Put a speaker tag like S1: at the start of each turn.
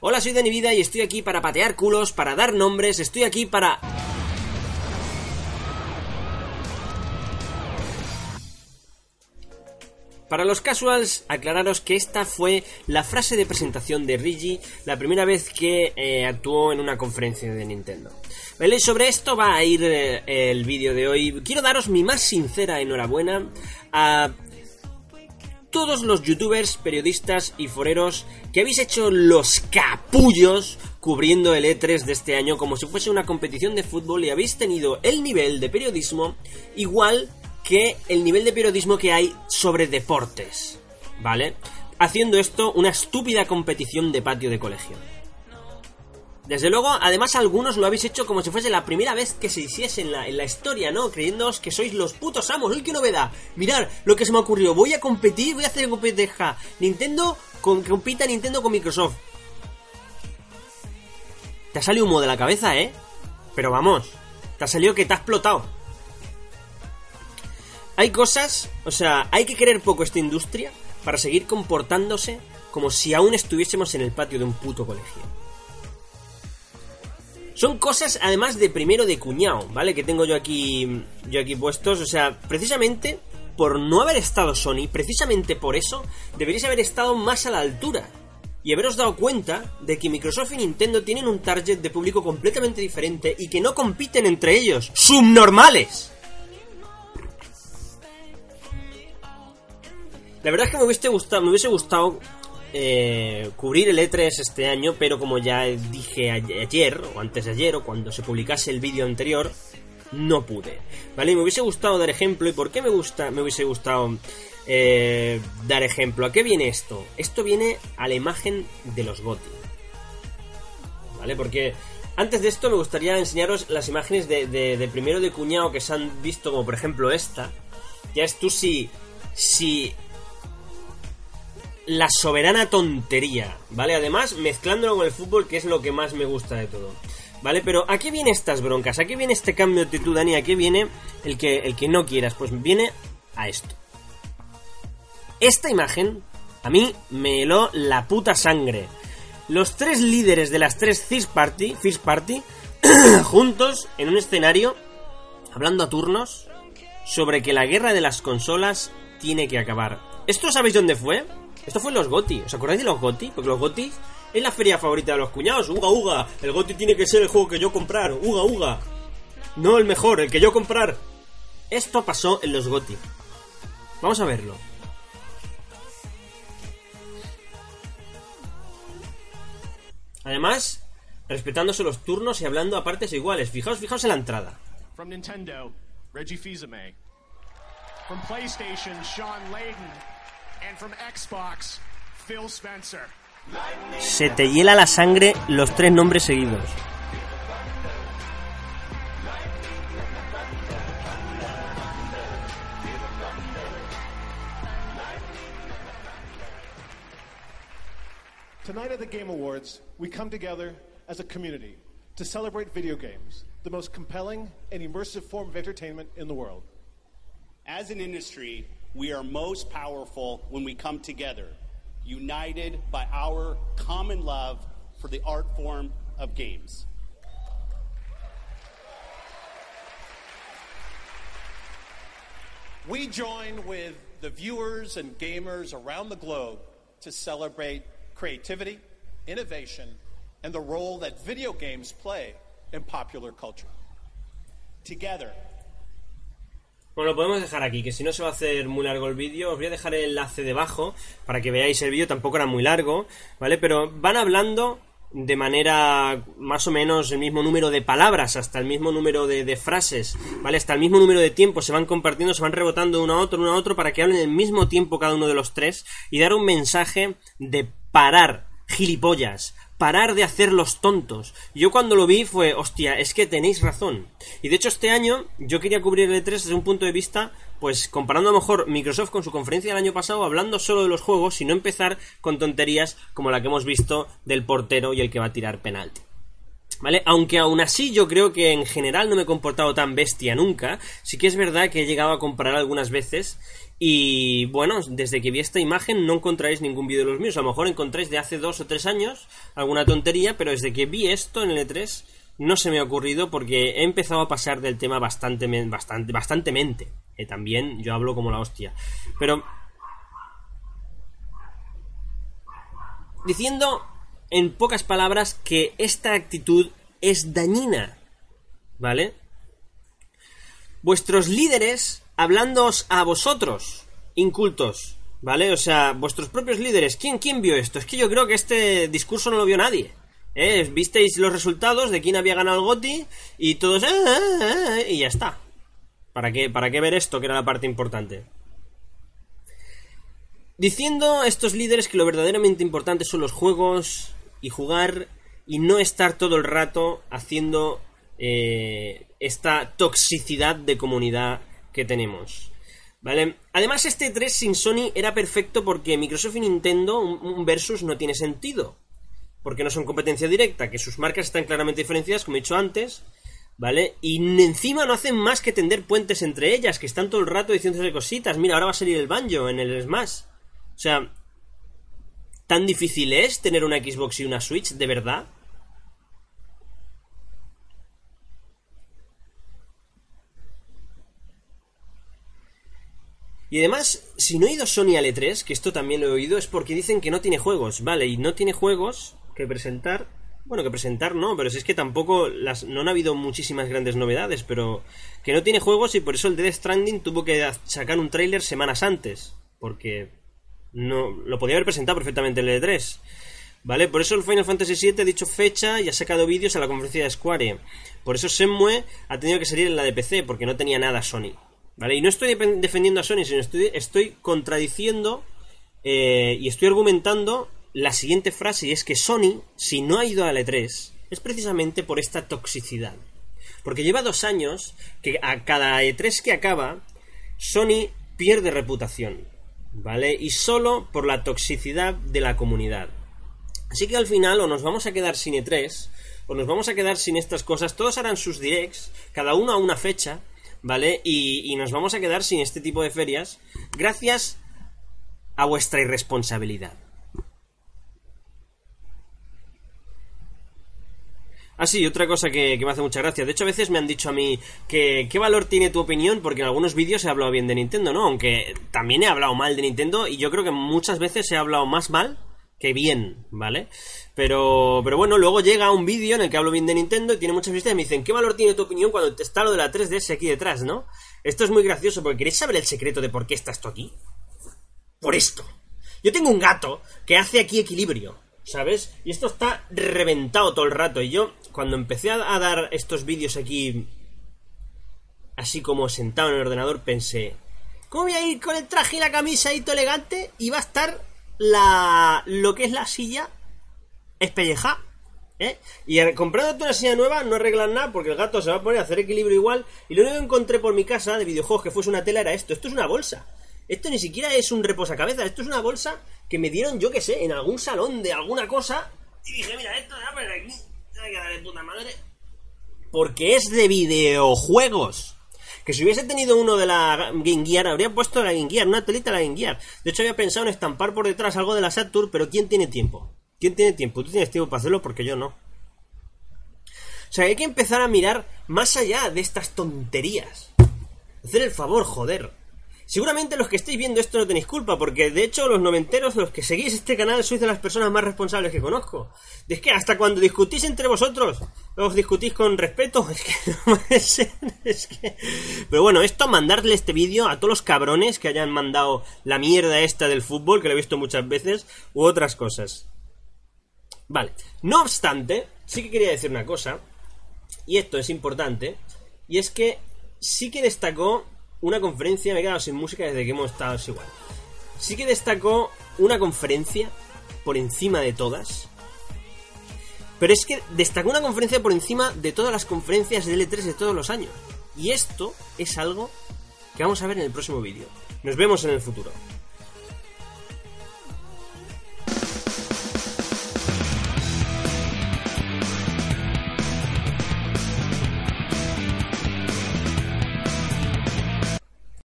S1: Hola, soy Dani Vida y estoy aquí para patear culos, para dar nombres, estoy aquí para... Para los casuals, aclararos que esta fue la frase de presentación de Rigi la primera vez que eh, actuó en una conferencia de Nintendo. ¿Vale? Sobre esto va a ir eh, el vídeo de hoy. Quiero daros mi más sincera enhorabuena a todos los youtubers, periodistas y foreros que habéis hecho los capullos cubriendo el E3 de este año como si fuese una competición de fútbol y habéis tenido el nivel de periodismo igual que el nivel de periodismo que hay sobre deportes, ¿vale? Haciendo esto una estúpida competición de patio de colegio. Desde luego, además algunos lo habéis hecho como si fuese la primera vez que se hiciese en la, en la historia, ¿no? Creyéndoos que sois los putos amos. ¡Uy, qué novedad! Mirad lo que se me ocurrió. Voy a competir, voy a hacer competeja. Nintendo, con, compita Nintendo con Microsoft. Te ha salido humo de la cabeza, ¿eh? Pero vamos, te ha salido que te ha explotado. Hay cosas, o sea, hay que querer poco esta industria para seguir comportándose como si aún estuviésemos en el patio de un puto colegio. Son cosas además de primero de cuñado, ¿vale? Que tengo yo aquí yo aquí puestos, o sea, precisamente por no haber estado Sony, precisamente por eso deberíais haber estado más a la altura y haberos dado cuenta de que Microsoft y Nintendo tienen un target de público completamente diferente y que no compiten entre ellos. ¡Subnormales! La verdad es que me hubiese gustado, me hubiese gustado eh, cubrir el E3 este año, pero como ya dije ayer, o antes de ayer, o cuando se publicase el vídeo anterior, no pude. ¿Vale? Me hubiese gustado dar ejemplo, ¿y por qué me, gusta, me hubiese gustado eh, dar ejemplo? ¿A qué viene esto? Esto viene a la imagen de los GOTI. ¿Vale? Porque antes de esto me gustaría enseñaros las imágenes de, de primero de cuñado que se han visto, como por ejemplo esta. Ya es tú si, si la soberana tontería, ¿vale? Además, mezclándolo con el fútbol, que es lo que más me gusta de todo. ¿Vale? Pero ¿a qué vienen estas broncas? ¿A qué viene este cambio de actitud, Dani? ¿A qué viene el que, el que no quieras? Pues viene a esto. Esta imagen, a mí me heló la puta sangre. Los tres líderes de las tres First Party, Party juntos en un escenario, hablando a turnos, sobre que la guerra de las consolas tiene que acabar. ¿Esto sabéis dónde fue? Esto fue en los GOTI. ¿Os acordáis de los GOTI? Porque los GOTI es la feria favorita de los cuñados. Uga, uga. El GOTI tiene que ser el juego que yo comprar. Uga, uga. No el mejor, el que yo comprar. Esto pasó en los GOTI. Vamos a verlo. Además, respetándose los turnos y hablando a partes iguales. Fijaos, fijaos en la entrada. From Nintendo, Reggie. From PlayStation, Sean Layden. And from Xbox, Phil Spencer. Se te hiela la sangre los tres nombres seguidos.
S2: Tonight at the Game Awards, we come together as a community to celebrate video games, the most compelling and immersive form of entertainment in the world.
S3: As an industry, we are most powerful when we come together, united by our common love for the art form of games.
S2: We join with the viewers and gamers around the globe to celebrate creativity, innovation, and the role that video games play in popular culture. Together,
S1: Bueno, lo podemos dejar aquí, que si no se va a hacer muy largo el vídeo, os voy a dejar el enlace debajo para que veáis el vídeo, tampoco era muy largo, ¿vale? Pero van hablando de manera más o menos el mismo número de palabras, hasta el mismo número de, frases, ¿vale? Hasta el mismo número de tiempo, se van compartiendo, se van rebotando uno a otro, uno a otro, para que hablen el mismo tiempo cada uno de los tres y dar un mensaje de parar, gilipollas, parar de hacer los tontos. Yo cuando lo vi fue, hostia, es que tenéis razón. Y de hecho este año yo quería cubrir el E3 desde un punto de vista, pues comparando a lo mejor Microsoft con su conferencia del año pasado, hablando solo de los juegos y no empezar con tonterías como la que hemos visto del portero y el que va a tirar penalti. ¿Vale? Aunque aún así yo creo que en general no me he comportado tan bestia nunca, sí que es verdad que he llegado a comparar algunas veces Y bueno, desde que vi esta imagen no encontraréis ningún vídeo de los míos. A lo mejor encontráis de hace dos o tres años alguna tontería, pero desde que vi esto en el E3 no se me ha ocurrido porque he empezado a pasar del tema bastante, bastante, bastantemente. Eh, también yo hablo como la hostia. Pero... Diciendo en pocas palabras que esta actitud es dañina. ¿Vale? Vuestros líderes hablándoos a vosotros, incultos, ¿vale? O sea, vuestros propios líderes. ¿Quién, quién vio esto? Es que yo creo que este discurso no lo vio nadie. ¿eh? Visteis los resultados de quién había ganado el GOTI y todos... Ah, ah, ah", y ya está. ¿Para qué, ¿Para qué ver esto, que era la parte importante? Diciendo a estos líderes que lo verdaderamente importante son los juegos y jugar y no estar todo el rato haciendo eh, esta toxicidad de comunidad que tenemos. ¿Vale? Además, este 3 sin Sony era perfecto porque Microsoft y Nintendo, un versus, no tiene sentido. Porque no son competencia directa, que sus marcas están claramente diferenciadas, como he dicho antes, ¿vale? Y encima no hacen más que tender puentes entre ellas, que están todo el rato diciéndose cositas. Mira, ahora va a salir el banjo en el Smash. O sea, ¿tan difícil es tener una Xbox y una Switch, de verdad? Y además, si no he ido Sony al E3, que esto también lo he oído, es porque dicen que no tiene juegos, ¿vale? Y no tiene juegos que presentar. Bueno, que presentar no, pero si es que tampoco las, no han habido muchísimas grandes novedades, pero que no tiene juegos y por eso el Death Stranding tuvo que sacar un tráiler semanas antes, porque no lo podía haber presentado perfectamente en el E3. ¿Vale? Por eso el Final Fantasy VII ha dicho fecha y ha sacado vídeos a la conferencia de Square. Por eso Semue ha tenido que salir en la de PC, porque no tenía nada Sony. ¿Vale? Y no estoy defendiendo a Sony, sino estoy, estoy contradiciendo eh, y estoy argumentando la siguiente frase, y es que Sony, si no ha ido a la E3, es precisamente por esta toxicidad. Porque lleva dos años que a cada E3 que acaba, Sony pierde reputación, ¿vale? Y solo por la toxicidad de la comunidad. Así que al final o nos vamos a quedar sin E3, o nos vamos a quedar sin estas cosas, todos harán sus directs, cada uno a una fecha, ¿vale? Y, nos vamos a quedar sin este tipo de ferias gracias a vuestra irresponsabilidad. Ah, sí, otra cosa que, me hace mucha gracia. De hecho, a veces me han dicho a mí que qué valor tiene tu opinión, porque en algunos vídeos he hablado bien de Nintendo, ¿no? Aunque también he hablado mal de Nintendo y yo creo que muchas veces he hablado más mal que bien, ¿vale? Pero, pero bueno, luego llega un vídeo en el que hablo bien de Nintendo y tiene muchas visitas y me dicen, ¿qué valor tiene tu opinión cuando está lo de la 3DS aquí detrás, no? Esto es muy gracioso porque ¿queréis saber el secreto de por qué está esto aquí? Por esto. Yo tengo un gato que hace aquí equilibrio, ¿sabes? Y esto está reventado todo el rato. Y yo, cuando empecé a dar estos vídeos aquí, así como sentado en el ordenador, pensé, ¿cómo voy a ir con el traje y la camisa y todo elegante? Y va a estar la, lo que es la silla espelleja. ¿Eh? Y comprándote una silla nueva no arreglan nada porque el gato se va a poner a hacer equilibrio igual. Y lo único que encontré por mi casa de videojuegos que fuese una tela era esto. Esto es una bolsa. Esto ni siquiera es un reposacabezas. Esto es una bolsa que me dieron, yo que sé, en algún salón de alguna cosa. Y dije, mira, esto voy a poner aquí. de puta madre. Porque es de videojuegos. Que si hubiese tenido uno de la Game Gear, habría puesto la Game Gear, una telita de la Game Gear. De hecho, había pensado en estampar por detrás algo de la Saturn, pero ¿quién tiene tiempo? ¿Quién tiene tiempo? Tú tienes tiempo para hacerlo porque yo no. O sea, hay que empezar a mirar más allá de estas tonterías. Hacer el favor, joder. Seguramente los que estéis viendo esto no tenéis culpa, porque de hecho los noventeros, los que seguís este canal, sois de las personas más responsables que conozco. Es que hasta cuando discutís entre vosotros, os discutís con respeto, es que no puede ser, es que... Pero bueno, esto, mandarle este vídeo a todos los cabrones que hayan mandado la mierda esta del fútbol, que lo he visto muchas veces, u otras cosas. Vale, no obstante, sí que quería decir una cosa, y esto es importante, y es que sí que destacó una conferencia, me he quedado sin música desde que hemos estado igual. Sí que destacó una conferencia por encima de todas. Pero es que destacó una conferencia por encima de todas las conferencias de L3 de todos los años. Y esto es algo que vamos a ver en el próximo vídeo. Nos vemos en el futuro.